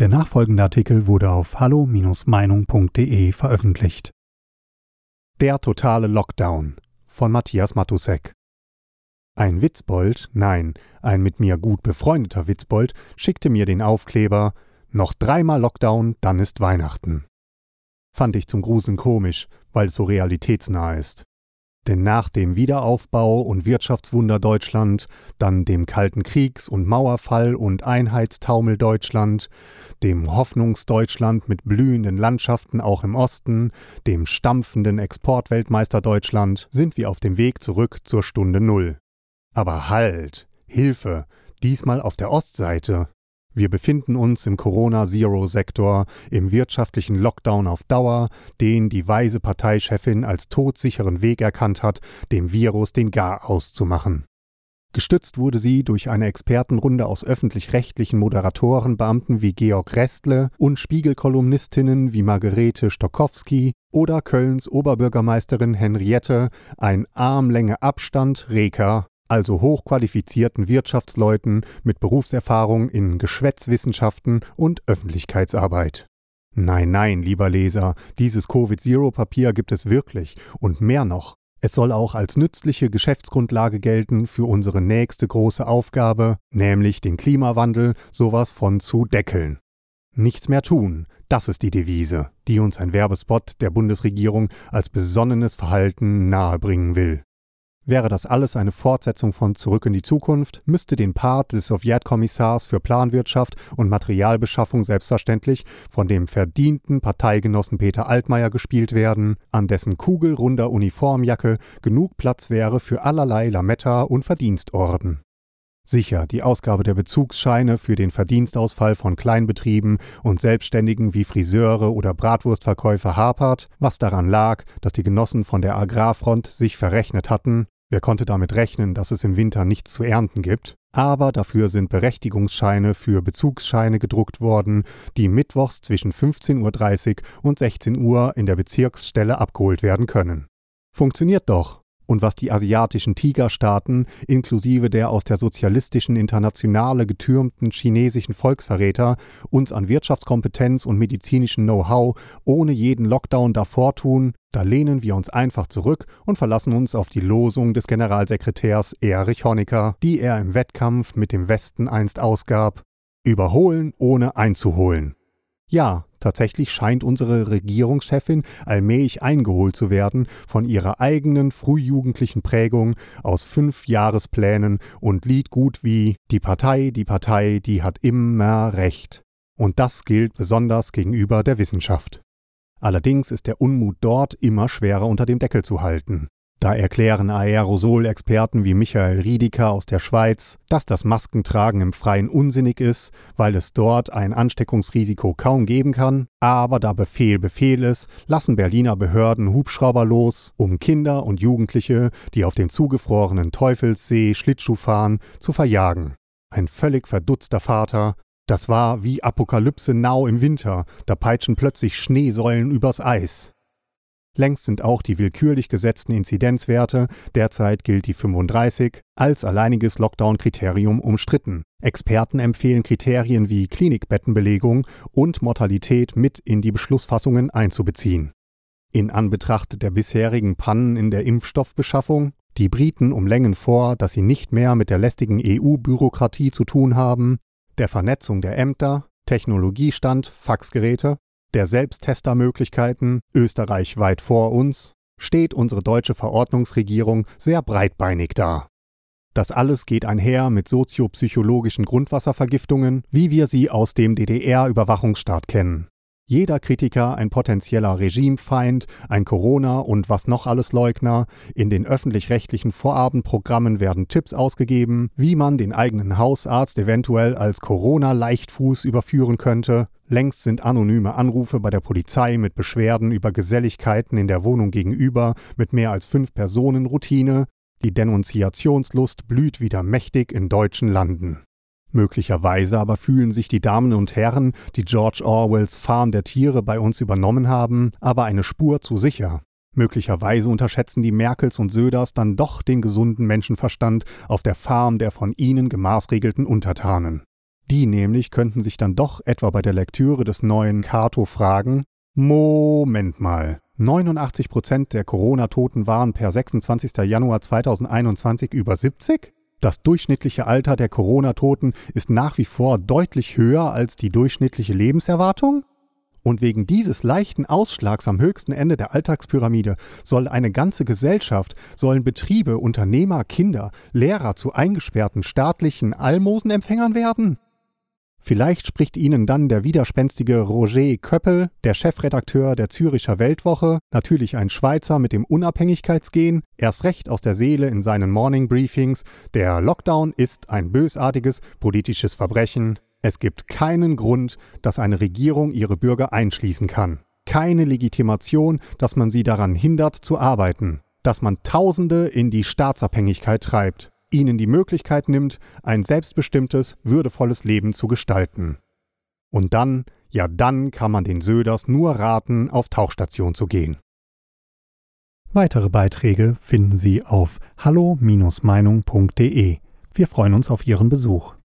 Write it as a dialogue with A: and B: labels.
A: Der nachfolgende Artikel wurde auf hallo-meinung.de veröffentlicht. Der totale Lockdown von Matthias Matusek. Ein Witzbold, nein, ein mit mir gut befreundeter Witzbold, schickte mir den Aufkleber Noch dreimal Lockdown, dann ist Weihnachten. Fand ich zum Gruseln komisch, weil es so realitätsnah ist. Denn nach dem Wiederaufbau und Wirtschaftswunder Deutschland, dann dem Kalten Kriegs- und Mauerfall und Einheitstaumel Deutschland, dem Hoffnungsdeutschland mit blühenden Landschaften auch im Osten, dem stampfenden Exportweltmeister Deutschland, sind wir auf dem Weg zurück zur Stunde Null. Aber halt! Hilfe! Diesmal auf der Ostseite. Wir befinden uns im Corona-Zero-Sektor, im wirtschaftlichen Lockdown auf Dauer, den die weise Parteichefin als todsicheren Weg erkannt hat, dem Virus den Gar auszumachen. Gestützt wurde sie durch eine Expertenrunde aus öffentlich-rechtlichen Moderatorenbeamten wie Georg Restle und Spiegelkolumnistinnen wie Margarete Stokowski oder Kölns Oberbürgermeisterin Henriette, ein Armlänge Abstand Reker also hochqualifizierten Wirtschaftsleuten mit Berufserfahrung in Geschwätzwissenschaften und Öffentlichkeitsarbeit. Nein, nein, lieber Leser, dieses Covid-Zero-Papier gibt es wirklich und mehr noch. Es soll auch als nützliche Geschäftsgrundlage gelten für unsere nächste große Aufgabe, nämlich den Klimawandel sowas von zu deckeln. Nichts mehr tun, das ist die Devise, die uns ein Werbespot der Bundesregierung als besonnenes Verhalten nahebringen will. Wäre das alles eine Fortsetzung von Zurück in die Zukunft, müsste den Part des Sowjetkommissars für Planwirtschaft und Materialbeschaffung selbstverständlich von dem verdienten Parteigenossen Peter Altmaier gespielt werden, an dessen kugelrunder Uniformjacke genug Platz wäre für allerlei Lametta und Verdienstorden. Sicher, die Ausgabe der Bezugsscheine für den Verdienstausfall von Kleinbetrieben und Selbstständigen wie Friseure oder Bratwurstverkäufer hapert, was daran lag, dass die Genossen von der Agrarfront sich verrechnet hatten. Wer konnte damit rechnen, dass es im Winter nichts zu ernten gibt? Aber dafür sind Berechtigungsscheine für Bezugsscheine gedruckt worden, die mittwochs zwischen 15.30 Uhr und 16 Uhr in der Bezirksstelle abgeholt werden können. Funktioniert doch, und was die asiatischen Tigerstaaten inklusive der aus der sozialistischen Internationale getürmten chinesischen Volksverräter uns an Wirtschaftskompetenz und medizinischem Know-how ohne jeden Lockdown davor tun, da lehnen wir uns einfach zurück und verlassen uns auf die Losung des Generalsekretärs Erich Honecker, die er im Wettkampf mit dem Westen einst ausgab: Überholen ohne einzuholen. Ja, tatsächlich scheint unsere Regierungschefin allmählich eingeholt zu werden von ihrer eigenen frühjugendlichen Prägung aus fünf Jahresplänen und Liedgut wie Die Partei, die Partei, die hat immer Recht. Und das gilt besonders gegenüber der Wissenschaft. Allerdings ist der Unmut dort immer schwerer unter dem Deckel zu halten. Da erklären Aerosol-Experten wie Michael Riedeker aus der Schweiz, dass das Maskentragen im Freien unsinnig ist, weil es dort ein Ansteckungsrisiko kaum geben kann. Aber da Befehl Befehl ist, lassen Berliner Behörden Hubschrauber los, um Kinder und Jugendliche, die auf dem zugefrorenen Teufelssee Schlittschuh fahren, zu verjagen. Ein völlig verdutzter Vater. Das war wie Apokalypse Now im Winter, da peitschen plötzlich Schneesäulen übers Eis. Längst sind auch die willkürlich gesetzten Inzidenzwerte, derzeit gilt die 35, als alleiniges Lockdown-Kriterium umstritten. Experten empfehlen Kriterien wie Klinikbettenbelegung und Mortalität mit in die Beschlussfassungen einzubeziehen. In Anbetracht der bisherigen Pannen in der Impfstoffbeschaffung, die Briten um Längen vor, dass sie nicht mehr mit der lästigen EU-Bürokratie zu tun haben, der Vernetzung der Ämter, Technologiestand, Faxgeräte der Selbsttestermöglichkeiten, Österreich weit vor uns, steht unsere deutsche Verordnungsregierung sehr breitbeinig da. Das alles geht einher mit soziopsychologischen Grundwasservergiftungen, wie wir sie aus dem DDR-Überwachungsstaat kennen. Jeder Kritiker ein potenzieller Regimefeind, ein Corona und was noch alles Leugner. In den öffentlich-rechtlichen Vorabendprogrammen werden Tipps ausgegeben, wie man den eigenen Hausarzt eventuell als Corona-Leichtfuß überführen könnte. Längst sind anonyme Anrufe bei der Polizei mit Beschwerden über Geselligkeiten in der Wohnung gegenüber mit mehr als fünf Personen Routine. Die Denunziationslust blüht wieder mächtig in deutschen Landen. Möglicherweise aber fühlen sich die Damen und Herren, die George Orwells Farm der Tiere bei uns übernommen haben, aber eine Spur zu sicher. Möglicherweise unterschätzen die Merkels und Söders dann doch den gesunden Menschenverstand auf der Farm der von ihnen gemaßregelten Untertanen. Die nämlich könnten sich dann doch etwa bei der Lektüre des neuen Cato fragen, Moment mal, 89 Prozent der Corona-Toten waren per 26. Januar 2021 über 70? Das durchschnittliche Alter der Corona-Toten ist nach wie vor deutlich höher als die durchschnittliche Lebenserwartung? Und wegen dieses leichten Ausschlags am höchsten Ende der Alltagspyramide soll eine ganze Gesellschaft, sollen Betriebe, Unternehmer, Kinder, Lehrer zu eingesperrten staatlichen Almosenempfängern werden? Vielleicht spricht Ihnen dann der widerspenstige Roger Köppel, der Chefredakteur der Züricher Weltwoche, natürlich ein Schweizer mit dem Unabhängigkeitsgehen, erst recht aus der Seele in seinen Morning Briefings, der Lockdown ist ein bösartiges politisches Verbrechen, es gibt keinen Grund, dass eine Regierung ihre Bürger einschließen kann. Keine Legitimation, dass man sie daran hindert zu arbeiten. Dass man Tausende in die Staatsabhängigkeit treibt. Ihnen die Möglichkeit nimmt, ein selbstbestimmtes, würdevolles Leben zu gestalten. Und dann, ja dann kann man den Söders nur raten, auf Tauchstation zu gehen. Weitere Beiträge finden Sie auf hallo-meinung.de. Wir freuen uns auf Ihren Besuch.